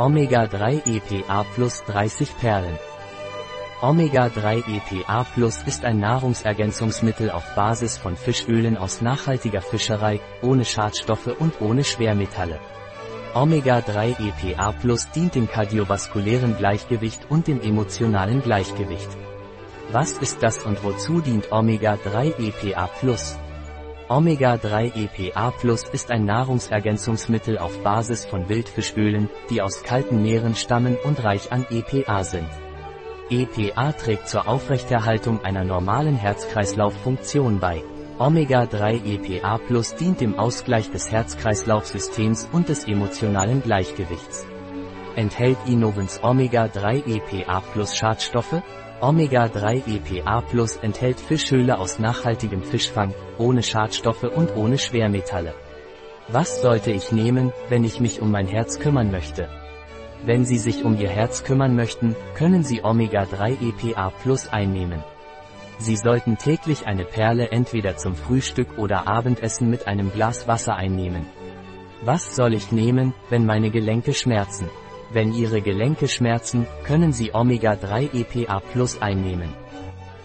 Omega-3 EPA plus 30 Perlen. Omega-3 EPA Plus ist ein Nahrungsergänzungsmittel auf Basis von Fischölen aus nachhaltiger Fischerei, ohne Schadstoffe und ohne Schwermetalle. Omega-3 EPA Plus dient dem kardiovaskulären Gleichgewicht und dem emotionalen Gleichgewicht. Was ist das und wozu dient Omega-3 EPA Plus? Omega-3 EPA Plus ist ein Nahrungsergänzungsmittel auf Basis von Wildfischölen, die aus kalten Meeren stammen und reich an EPA sind. EPA trägt zur Aufrechterhaltung einer normalen Herz-Kreislauf-Funktion bei. Omega-3 EPA Plus dient dem Ausgleich des Herz-Kreislauf-Systems und des emotionalen Gleichgewichts. Enthält Innovens Omega-3 EPA Plus Schadstoffe? Omega-3 EPA Plus enthält Fischöle aus nachhaltigem Fischfang, ohne Schadstoffe und ohne Schwermetalle. Was sollte ich nehmen, wenn ich mich um mein Herz kümmern möchte? Wenn Sie sich um Ihr Herz kümmern möchten, können Sie Omega-3 EPA Plus einnehmen. Sie sollten täglich eine Perle entweder zum Frühstück oder Abendessen mit einem Glas Wasser einnehmen. Was soll ich nehmen, wenn meine Gelenke schmerzen? Wenn Ihre Gelenke schmerzen, können Sie Omega-3 EPA Plus einnehmen.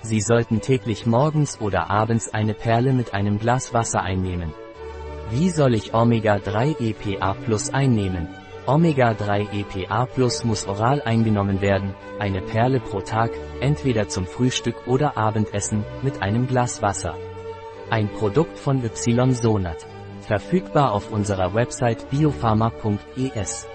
Sie sollten täglich morgens oder abends eine Perle mit einem Glas Wasser einnehmen. Wie soll ich Omega-3 EPA Plus einnehmen? Omega-3 EPA Plus muss oral eingenommen werden, eine Perle pro Tag, entweder zum Frühstück oder Abendessen, mit einem Glas Wasser. Ein Produkt von Ysonat. Verfügbar auf unserer Website biopharma.es.